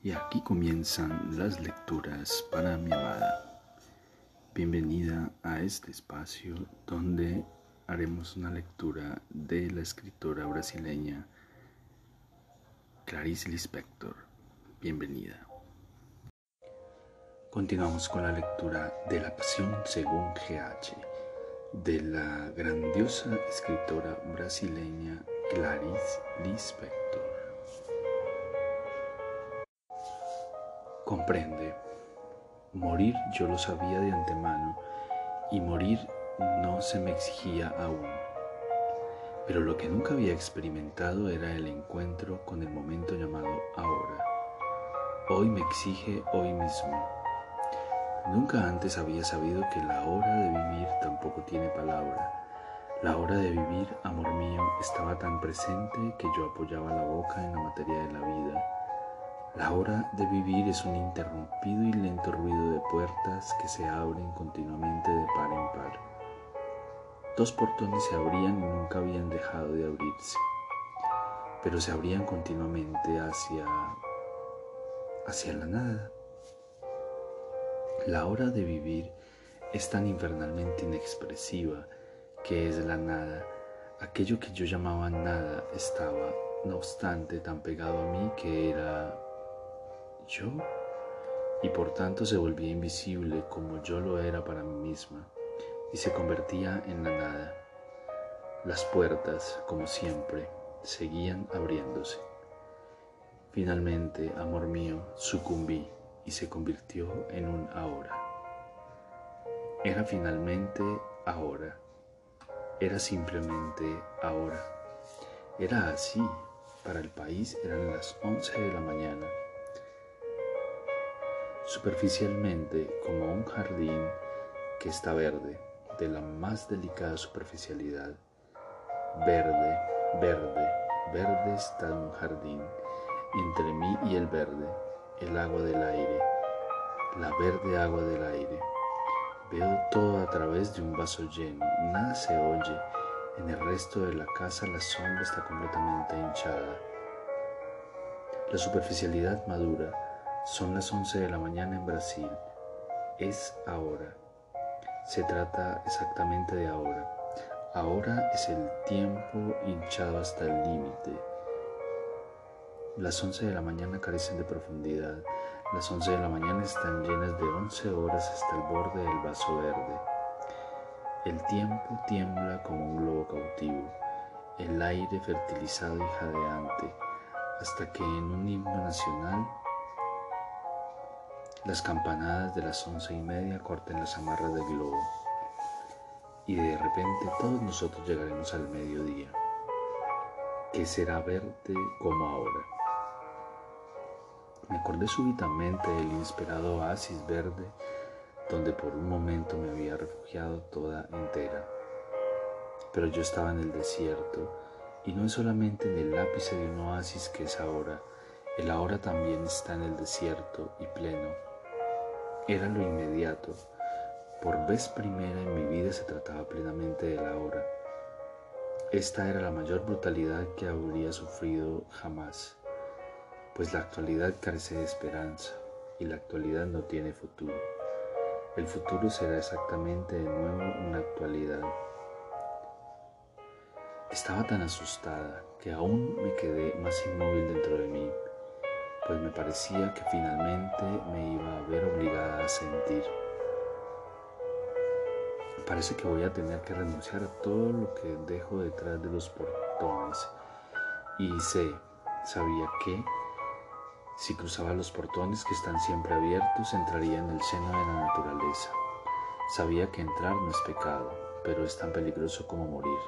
Y aquí comienzan las lecturas para mi amada. Bienvenida a este espacio donde haremos una lectura de la escritora brasileña Clarice Lispector. Bienvenida. Continuamos con la lectura de La Pasión según GH de la grandiosa escritora brasileña Clarice Lispector. Comprende, morir yo lo sabía de antemano y morir no se me exigía aún. Pero lo que nunca había experimentado era el encuentro con el momento llamado ahora. Hoy me exige hoy mismo. Nunca antes había sabido que la hora de vivir tampoco tiene palabra. La hora de vivir, amor mío, estaba tan presente que yo apoyaba la boca en la materia de la vida la hora de vivir es un interrumpido y lento ruido de puertas que se abren continuamente de par en par. Dos portones se abrían y nunca habían dejado de abrirse, pero se abrían continuamente hacia hacia la nada. La hora de vivir es tan infernalmente inexpresiva que es la nada. Aquello que yo llamaba nada estaba, no obstante, tan pegado a mí que era yo y por tanto se volvía invisible como yo lo era para mí misma y se convertía en la nada. Las puertas, como siempre, seguían abriéndose. Finalmente, amor mío, sucumbí y se convirtió en un ahora. Era finalmente ahora. Era simplemente ahora. Era así. Para el país eran las once de la mañana superficialmente como un jardín que está verde, de la más delicada superficialidad. Verde, verde, verde está un jardín, entre mí y el verde, el agua del aire, la verde agua del aire. Veo todo a través de un vaso lleno, nada se oye. En el resto de la casa la sombra está completamente hinchada. La superficialidad madura son las 11 de la mañana en Brasil. Es ahora. Se trata exactamente de ahora. Ahora es el tiempo hinchado hasta el límite. Las 11 de la mañana carecen de profundidad. Las 11 de la mañana están llenas de 11 horas hasta el borde del vaso verde. El tiempo tiembla como un globo cautivo, el aire fertilizado y jadeante, hasta que en un himno nacional las campanadas de las once y media corten las amarras del globo y de repente todos nosotros llegaremos al mediodía, que será verde como ahora. Me acordé súbitamente del inesperado oasis verde donde por un momento me había refugiado toda entera. Pero yo estaba en el desierto y no es solamente en el ápice de un oasis que es ahora, el ahora también está en el desierto y pleno era lo inmediato. Por vez primera en mi vida se trataba plenamente de la hora. Esta era la mayor brutalidad que habría sufrido jamás, pues la actualidad carece de esperanza y la actualidad no tiene futuro. El futuro será exactamente de nuevo una actualidad. Estaba tan asustada que aún me quedé más inmóvil dentro de mí pues me parecía que finalmente me iba a ver obligada a sentir. Parece que voy a tener que renunciar a todo lo que dejo detrás de los portones. Y sé, sabía que si cruzaba los portones que están siempre abiertos, entraría en el seno de la naturaleza. Sabía que entrar no es pecado, pero es tan peligroso como morir.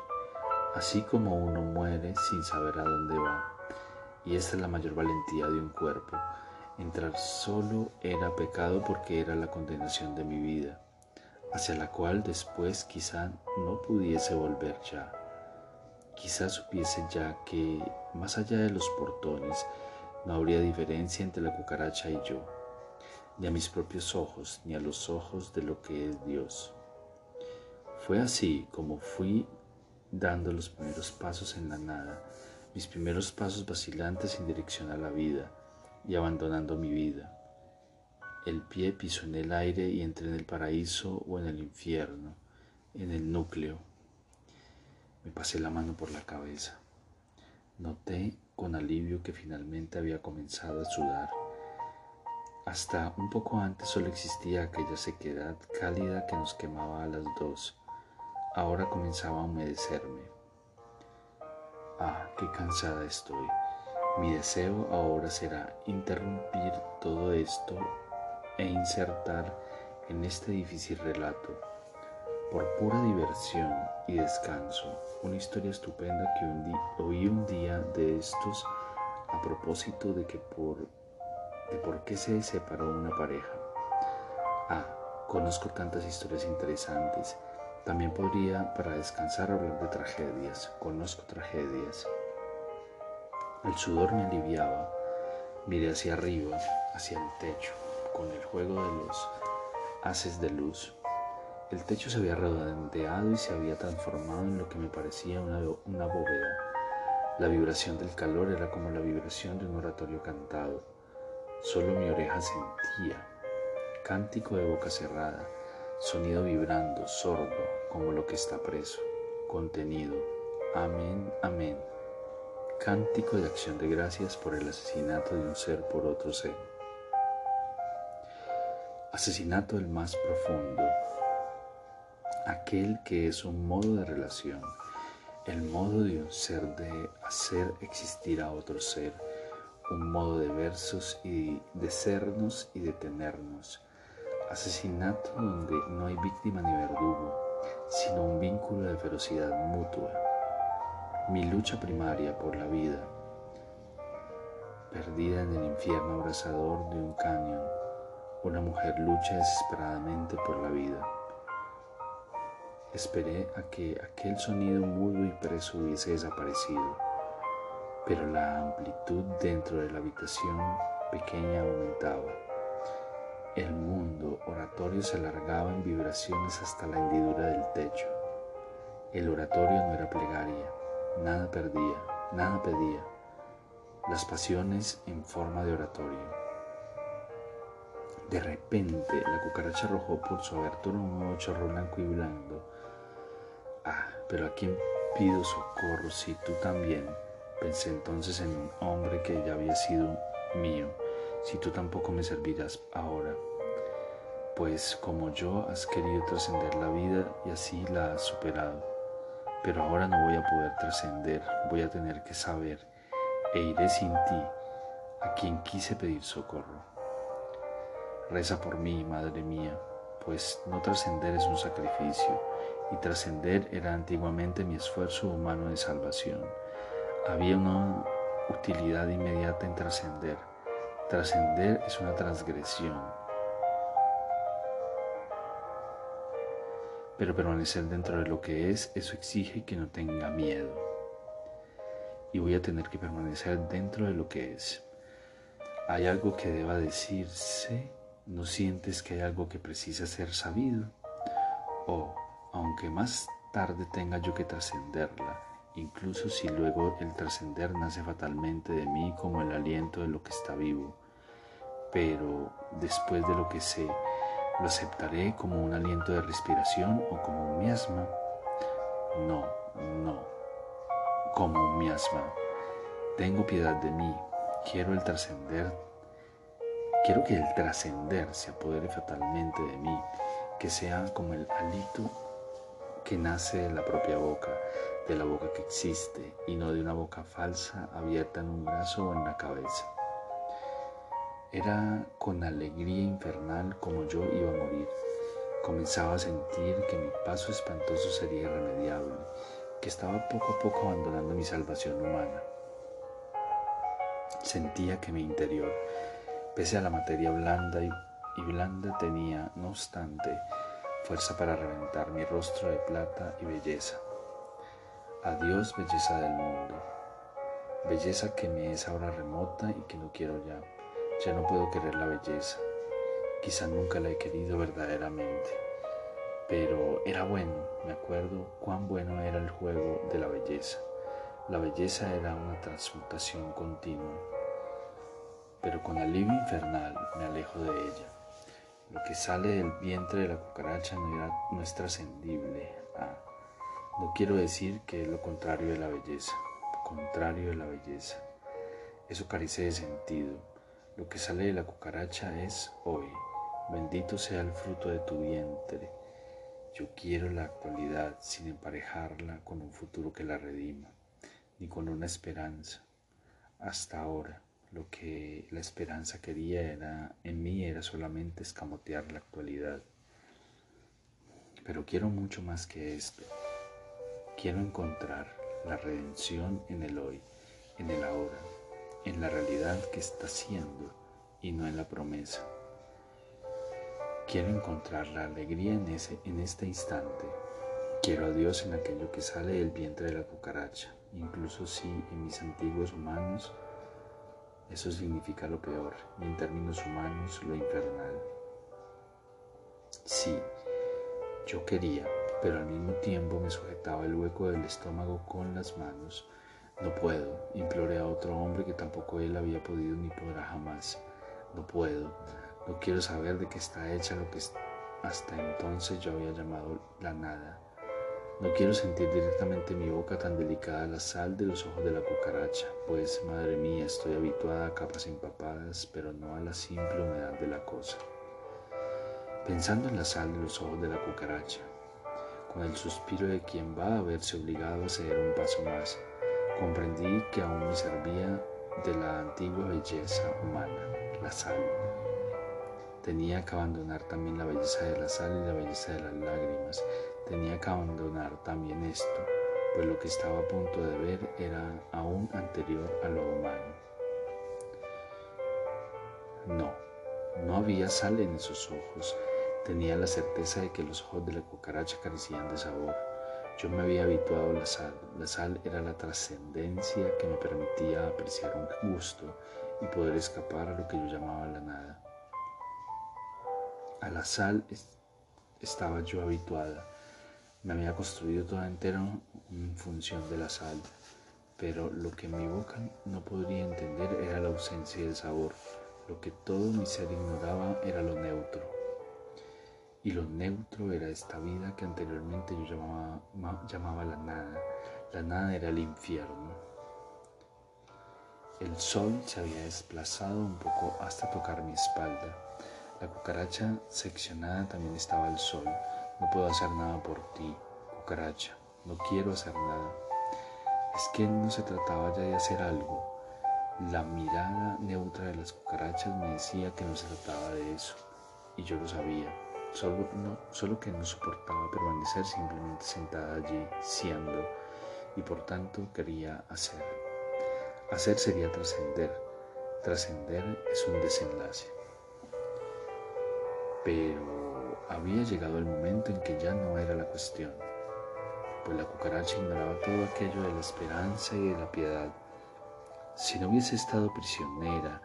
Así como uno muere sin saber a dónde va. Y esta es la mayor valentía de un cuerpo. Entrar solo era pecado porque era la condenación de mi vida, hacia la cual después quizá no pudiese volver ya. Quizá supiese ya que, más allá de los portones, no habría diferencia entre la cucaracha y yo, ni a mis propios ojos, ni a los ojos de lo que es Dios. Fue así como fui dando los primeros pasos en la nada, mis primeros pasos vacilantes en dirección a la vida, y abandonando mi vida. El pie pisó en el aire y entré en el paraíso o en el infierno, en el núcleo. Me pasé la mano por la cabeza. Noté con alivio que finalmente había comenzado a sudar. Hasta un poco antes solo existía aquella sequedad cálida que nos quemaba a las dos. Ahora comenzaba a humedecerme. Ah, qué cansada estoy. Mi deseo ahora será interrumpir todo esto e insertar en este difícil relato, por pura diversión y descanso, una historia estupenda que oí un día de estos a propósito de que por, de por qué se separó una pareja. Ah, conozco tantas historias interesantes. También podría, para descansar, hablar de tragedias. Conozco tragedias. El sudor me aliviaba. Miré hacia arriba, hacia el techo, con el juego de los haces de luz. El techo se había redondeado y se había transformado en lo que me parecía una, bóveda. La vibración del calor era como la vibración de un oratorio cantado. Solo mi oreja sentía. Cántico de boca cerrada, sonido vibrando, sordo, como lo que está preso, contenido. Amén, amén cántico de acción de gracias por el asesinato de un ser por otro ser. Asesinato el más profundo, aquel que es un modo de relación, el modo de un ser de hacer existir a otro ser, un modo de versos y de sernos y de tenernos. Asesinato donde no hay víctima ni verdugo, sino un vínculo de ferocidad mutua mi lucha primaria por la vida, perdida en el infierno abrasador de un cañón, una mujer lucha desesperadamente por la vida. Esperé a que aquel sonido mudo y preso hubiese desaparecido, pero la amplitud dentro de la habitación pequeña aumentaba. El mundo oratorio se alargaba en vibraciones hasta la hendidura del techo. El oratorio no era plegaria, nada perdía, nada pedía, las pasiones en forma de oratorio. De repente la cucaracha arrojó por su abertura un nuevo chorro blanco y blando. Ah, pero ¿a quién pido socorro si tú también? Pensé entonces en un hombre que ya había sido mío, si tú tampoco me servirás ahora. Pues como yo has querido trascender la vida y así la has superado pero ahora no voy a poder trascender, voy a tener que saber e iré sin ti a quien quise pedir socorro. Reza por mí, Madre mía, pues no trascender es un sacrificio y trascender era antiguamente mi esfuerzo humano de salvación. Había una utilidad inmediata en trascender. Trascender es una transgresión, pero permanecer dentro de lo que es, eso exige que no tenga miedo. Y voy a tener que permanecer dentro de lo que es. ¿Hay algo que deba decirse? ¿No sientes que hay algo que precisa ser sabido? O, aunque más tarde tenga yo que trascenderla, incluso si luego el trascender nace fatalmente de mí como el aliento de lo que está vivo, pero después de lo que sé, ¿Lo aceptaré como un aliento de respiración o como un miasma? No, no, como un miasma. Tengo piedad de mí, quiero el trascender. Quiero que el trascender se apodere fatalmente de mí, que sea como el alito que nace de la propia boca, de la boca que existe y no de una boca falsa abierta en un brazo o en la cabeza. Era con alegría infernal como yo iba a morir. Comenzaba a sentir que mi paso espantoso sería irremediable, que estaba poco a poco abandonando mi salvación humana. Sentía que mi interior, pese a la materia blanda y, blanda, tenía, no obstante, fuerza para reventar mi rostro de plata y belleza. Adiós, belleza del mundo, belleza que me es ahora remota y que no quiero ya ya no puedo querer la belleza. Quizá nunca la he querido verdaderamente. Pero era bueno, me acuerdo cuán bueno era el juego de la belleza. La belleza era una transmutación continua. pero con alivio infernal me alejo de ella. Lo que sale del vientre de la cucaracha no, es trascendible. No quiero decir que es lo contrario de la belleza, contrario de la belleza. Eso carece de sentido. Lo que sale de la cucaracha es hoy. Bendito sea el fruto de tu vientre. Yo quiero la actualidad sin emparejarla con un futuro que la redima, ni con una esperanza. Hasta ahora lo que la esperanza quería era, en mí era solamente escamotear la actualidad. Pero quiero mucho más que esto. Quiero encontrar la redención en el hoy, en el ahora, en la realidad que está siendo y no en la promesa. Quiero encontrar la alegría en, ese, en este instante. Quiero a Dios en aquello que sale del vientre de la cucaracha, incluso si en mis antiguos humanos eso significa lo peor y en términos humanos lo infernal. Sí, yo quería, pero al mismo tiempo me sujetaba el hueco del estómago con las manos. No puedo, imploré a otro hombre que tampoco él había podido ni podrá jamás. No puedo, no quiero saber de qué está hecha lo que hasta entonces yo había llamado la nada. No quiero sentir directamente en mi boca tan delicada la sal de los ojos de la cucaracha, pues, madre mía, estoy habituada a capas empapadas, pero no a la simple humedad de la cosa. Pensando en la sal de los ojos de la cucaracha, con el suspiro de quien va a verse obligado a ceder un paso más, comprendí que aún me servía de la antigua belleza humana, la sal. Tenía que abandonar también la belleza de la sal y la belleza de las lágrimas, Tenía que abandonar también esto, pues lo que estaba a punto de ver era aún anterior a lo humano. No, no había sal en esos ojos. Tenía la certeza de que los ojos de la cucaracha carecían de sabor. Yo me había habituado a la sal. La sal era la trascendencia que me permitía apreciar un gusto y poder escapar a lo que yo llamaba la nada. A la sal estaba yo habituada me había construido toda entera en función de la sal, pero lo que mi boca no podría entender era la ausencia del sabor. Lo que todo mi ser ignoraba era lo neutro. Y lo neutro era esta vida que anteriormente yo llamaba, llamaba la nada. La nada era el infierno. El sol se había desplazado un poco hasta tocar mi espalda. La cucaracha seccionada también estaba al sol. No puedo hacer nada por ti, cucaracha. No quiero hacer nada. Es que no se trataba ya de hacer algo. La mirada neutra de las cucarachas me decía que no se trataba de eso. Y yo lo sabía. Solo, no, solo que no soportaba permanecer simplemente sentada allí, siendo, y por tanto quería hacer. Hacer sería trascender. Trascender es un desenlace. Pero había llegado el momento en que ya no era la cuestión, pues la cucaracha ignoraba todo aquello de la esperanza y de la piedad. Si no hubiese estado prisionera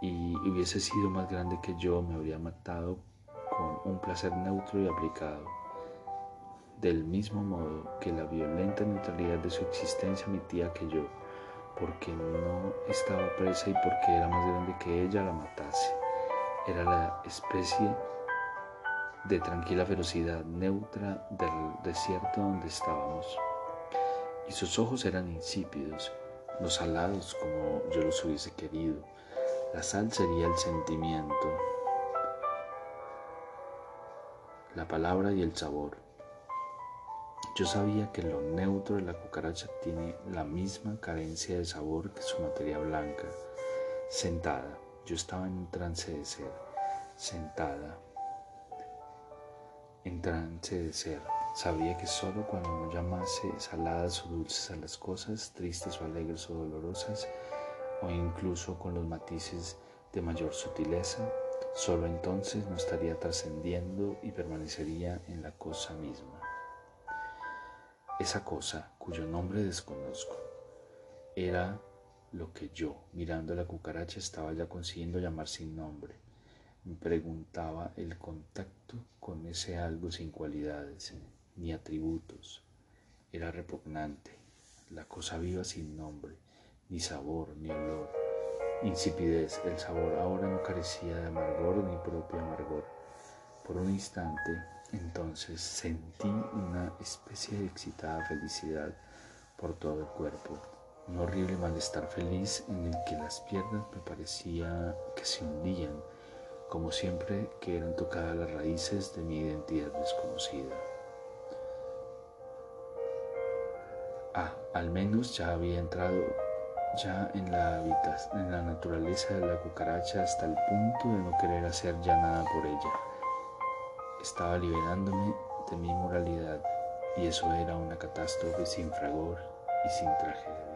y hubiese sido más grande que yo, me habría matado con un placer neutro y aplicado. Del mismo modo que la violenta neutralidad de su existencia emitía que yo, porque no estaba presa y porque era más grande que ella, la matase. Era la especie de tranquila ferocidad neutra del desierto donde estábamos. Y sus ojos eran insípidos, no salados como yo los hubiese querido. La sal sería el sentimiento, la palabra y el sabor. Yo sabía que lo neutro de la cucaracha tiene la misma carencia de sabor que su materia blanca. Sentada, yo estaba en un trance de ser, sentada, en trance de ser. Sabía que solo cuando no llamase saladas o dulces a las cosas, tristes o alegres o dolorosas, o incluso con los matices de mayor sutileza, solo entonces no estaría trascendiendo y permanecería en la cosa misma. Esa cosa, cuyo nombre desconozco, era lo que yo, mirando la cucaracha, estaba ya consiguiendo llamar sin nombre me preguntaba el contacto con ese algo sin cualidades ni atributos. Era repugnante, la cosa viva sin nombre, ni sabor, ni olor. Insipidez. El sabor ahora no carecía de amargor ni propio amargor. Por un instante, entonces, sentí una especie de excitada felicidad por todo el cuerpo. Un horrible malestar feliz en el que las piernas me parecía que se hundían, como siempre que eran tocadas las raíces de mi identidad desconocida. Ah, al menos ya había entrado ya en la, en la naturaleza de la cucaracha hasta el punto de no querer hacer ya nada por ella. Estaba liberándome de mi moralidad y eso era una catástrofe sin fragor y sin tragedia.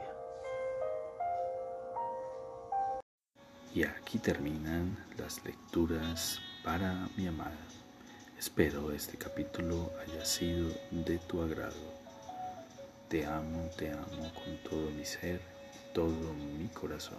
Y aquí terminan las lecturas para mi amada. Espero este capítulo haya sido de tu agrado. Te amo, te amo con todo mi ser, todo mi corazón.